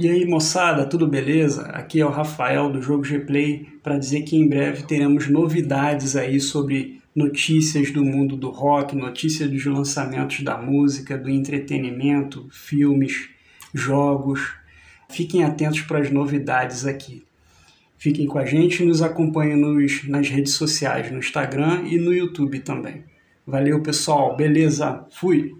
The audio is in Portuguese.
E aí, moçada, tudo beleza? Aqui é o Rafael do Jogo Gplay para dizer que em breve teremos novidades aí sobre notícias do mundo do rock, notícias dos lançamentos da música, do entretenimento, filmes, jogos. Fiquem atentos para as novidades aqui. Fiquem com a gente e nos acompanhem nos, nas redes sociais, no Instagram e no YouTube também. Valeu, pessoal. Beleza? Fui!